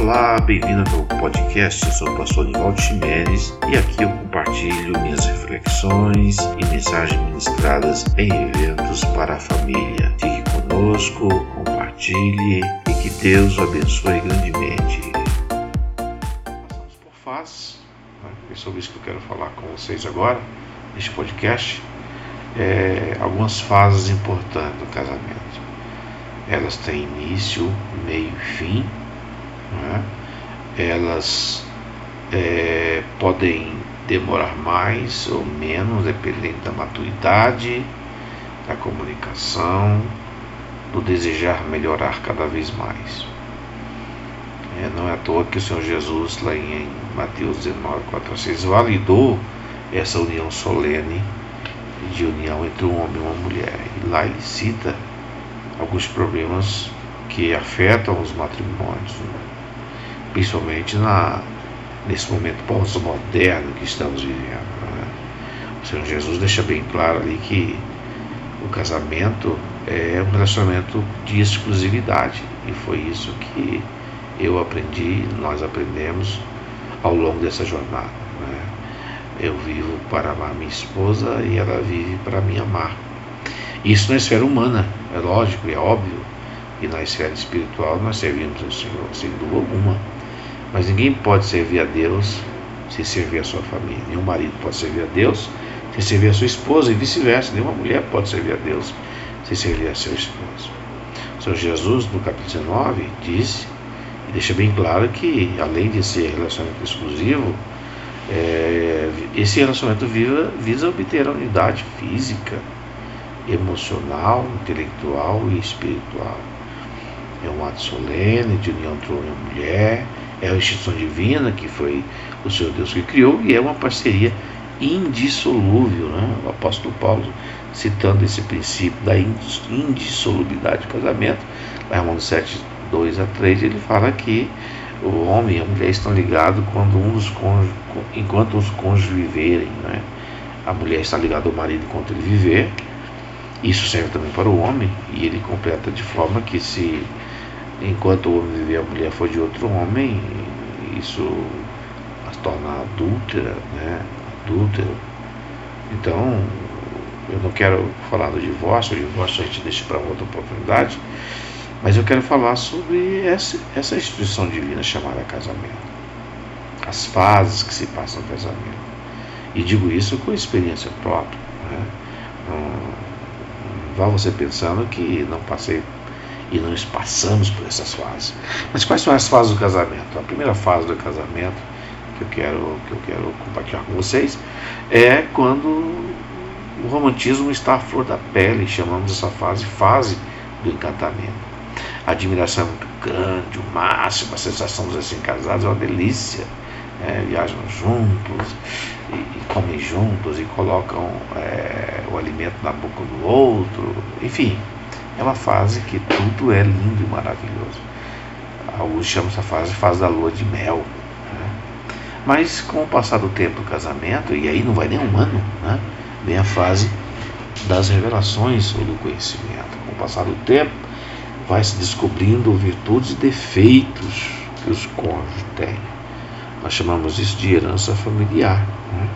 Olá, bem-vindo ao podcast. Eu sou o pastor Nivaldo Ximenes e aqui eu compartilho minhas reflexões e mensagens ministradas em eventos para a família. Fique conosco, compartilhe e que Deus o abençoe grandemente. Passamos por fases, né? é sobre isso que eu quero falar com vocês agora, neste podcast. É, algumas fases importantes do casamento. Elas têm início, meio e fim né? Elas é, podem demorar mais ou menos, dependendo da maturidade, da comunicação, do desejar melhorar cada vez mais. É, não é à toa que o Senhor Jesus, lá em Mateus 19, 4 a 6, validou essa união solene de união entre um homem e uma mulher. E lá ele cita alguns problemas que afetam os matrimônios. Né? Principalmente na, nesse momento pós-moderno que estamos vivendo. Né? O Senhor Jesus deixa bem claro ali que o casamento é um relacionamento de exclusividade e foi isso que eu aprendi, nós aprendemos ao longo dessa jornada. Né? Eu vivo para amar minha esposa e ela vive para me amar. Isso na esfera humana, é lógico, é óbvio, e na esfera espiritual nós servimos ao Senhor sem dúvida alguma. Mas ninguém pode servir a Deus sem servir a sua família. Nenhum marido pode servir a Deus sem servir a sua esposa e vice-versa. Nenhuma mulher pode servir a Deus sem servir a seu esposo. O Senhor Jesus, no capítulo 19, disse e deixa bem claro que, além de ser relacionamento exclusivo, é, esse relacionamento visa, visa obter a unidade física, emocional, intelectual e espiritual. É um ato solene de união entre homem e mulher, é a instituição divina que foi o Senhor Deus que criou e é uma parceria indissolúvel. Né? O apóstolo Paulo, citando esse princípio da indissolubilidade do casamento, lá em Romanos 7, 2 a 3, ele fala que o homem e a mulher estão ligados quando um dos cônjuges, enquanto os cônjuges viverem. Né? A mulher está ligada ao marido enquanto ele viver. Isso serve também para o homem e ele completa de forma que se enquanto o homem viver a mulher for de outro homem, isso as torna adúltera, né? Adúltero. Então, eu não quero falar do divórcio, o divórcio a gente deixa para outra oportunidade, mas eu quero falar sobre essa, essa instituição divina chamada casamento. As fases que se passam no casamento. E digo isso com experiência própria. Né? Não, vá você pensando que não passei e nós passamos por essas fases. Mas quais são as fases do casamento? A primeira fase do casamento que eu quero, que eu quero compartilhar com vocês é quando o romantismo está à flor da pele, chamamos essa fase fase do encantamento. A admiração é muito grande, o máximo, a sensação dos recém-casados é uma delícia. É, viajam juntos e, e, comem juntos e colocam é, o alimento na boca do outro, enfim, é uma fase que tudo é lindo e maravilhoso. Alguns chamam essa fase fase da lua de mel. Né? Mas com o passar do tempo do casamento, e aí não vai nem um ano, né? vem a fase das revelações ou do conhecimento. Com o passar do tempo, vai se descobrindo virtudes e defeitos que os cônjuges têm. Nós chamamos isso de herança familiar, né?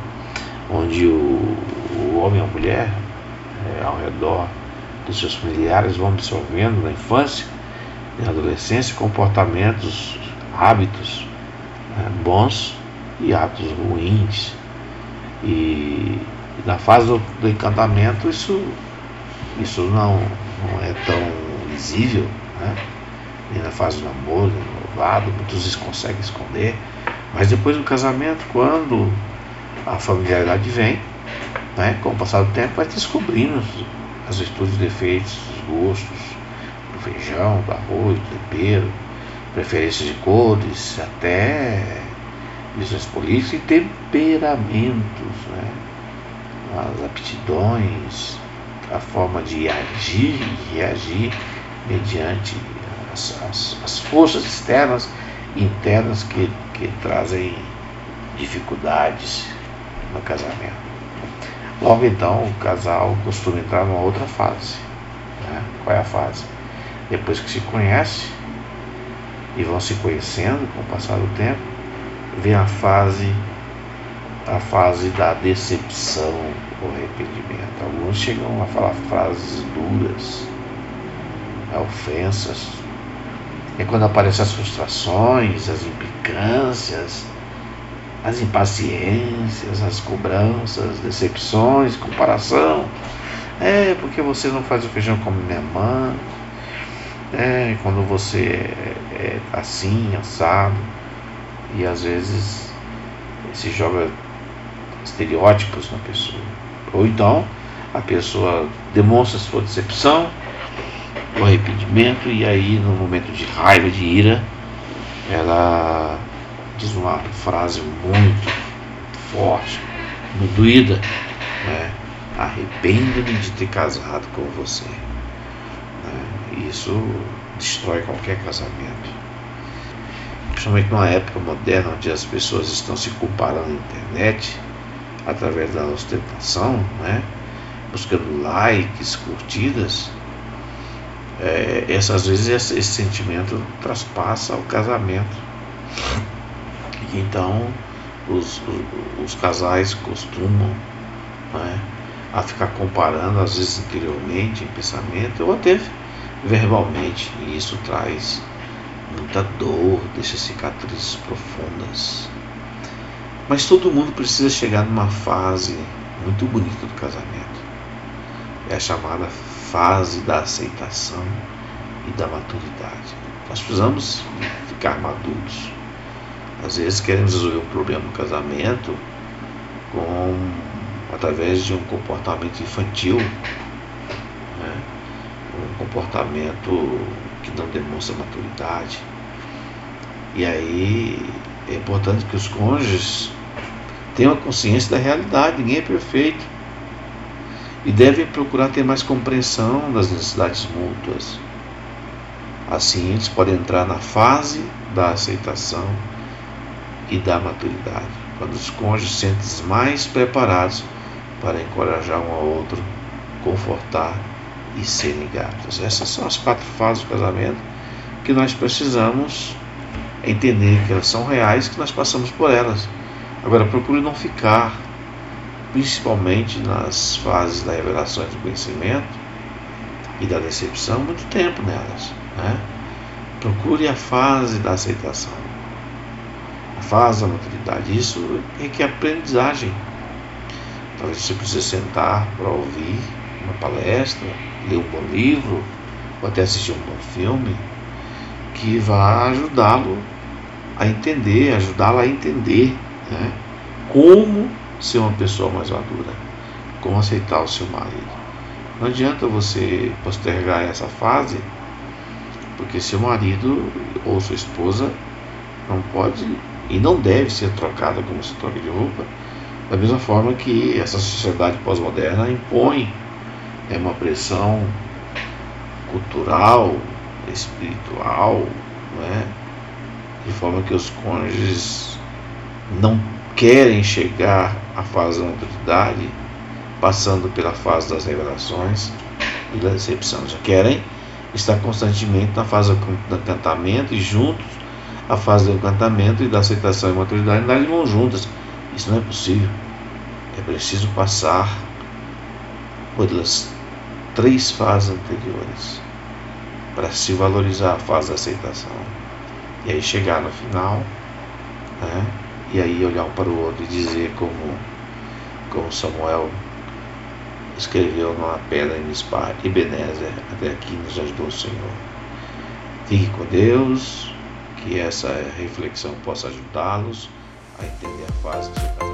onde o, o homem e a mulher é, ao redor dos seus familiares vão absorvendo na infância e na adolescência comportamentos, hábitos né, bons e hábitos ruins. E, e na fase do, do, encantamento isso, isso não, não é tão visível, né? na fase do namoro, do noivado, muitos conseguem esconder. Mas depois do casamento, quando a familiaridade vem, né, com o passar do tempo, vai descobrindo as virtudes defeitos, os gostos do feijão, do arroz, do tempero, preferências de cores, até visões políticas e temperamentos, né? as aptidões, a forma de agir e reagir mediante as, as, as forças externas e internas que, que trazem dificuldades no casamento. Logo então, o casal costuma entrar numa outra fase. Né? Qual é a fase? Depois que se conhece, e vão se conhecendo com o passar do tempo, vem a fase a fase da decepção ou arrependimento. Alguns chegam a falar frases duras, ofensas. É quando aparecem as frustrações, as implicâncias, as impaciências, as cobranças, decepções, comparação. É porque você não faz o feijão como minha mãe. É quando você é, é assim, assado. E às vezes se joga estereótipos na pessoa. Ou então a pessoa demonstra sua decepção, o arrependimento, e aí no momento de raiva, de ira, ela diz uma frase muito forte, muito doída, né? arrependo-me de ter casado com você. Né? Isso destrói qualquer casamento. Principalmente numa época moderna onde as pessoas estão se comparando na internet, através da ostentação, né? buscando likes, curtidas, é, essa, às vezes esse, esse, sentimento traspassa o casamento. Então os, os, os casais costumam né, a ficar comparando, às vezes interiormente, em pensamento, ou até verbalmente, e isso traz muita dor, deixa cicatrizes profundas. Mas todo mundo precisa chegar numa fase muito bonita do casamento. É a chamada fase da aceitação e da maturidade. Nós precisamos ficar maduros. Às vezes queremos resolver um problema no casamento com através de um comportamento infantil, né? um comportamento que não demonstra maturidade. E aí é importante que os cônjuges tenham a consciência da realidade, ninguém é perfeito. E devem procurar ter mais compreensão das necessidades mútuas. Assim, eles podem entrar na fase da aceitação e da maturidade, quando os cônjuges se sentem mais preparados para encorajar um ao outro, confortar e serem gratos. Essas são as quatro fases do casamento que nós precisamos entender que elas são reais, que nós passamos por elas. Agora, procure não ficar, principalmente nas fases da revelação do conhecimento e da decepção, muito tempo nelas. Né? Procure a fase da aceitação, fase da maturidade. Isso requer aprendizagem. Talvez você precise sentar para ouvir uma palestra, ler um bom livro, ou até assistir um bom filme, que vai ajudá-lo a entender, ajudá-la a entender né, como ser uma pessoa mais madura, como aceitar o seu marido. Não adianta você postergar essa fase, porque seu marido ou sua esposa não pode e não deve ser trocada como se troca de roupa, da mesma forma que essa sociedade pós-moderna impõe é uma pressão cultural, espiritual, é? de forma que os cônjuges não querem chegar à fase da maturidade, passando pela fase das revelações e da decepção. Já querem estar constantemente na fase do encantamento e juntos a fase do encantamento e da aceitação e maturidade andar mãos juntas. Isso não é possível. É preciso passar pelas três fases anteriores para se valorizar a fase da aceitação e aí chegar no final, né? e aí olhar um para o outro e dizer como, como Samuel escreveu numa pedra em Mispar, Ebenezer, até aqui nos ajudou o Senhor. Fique com Deus, que essa reflexão possa ajudá-los a entender a fase do seu casamento.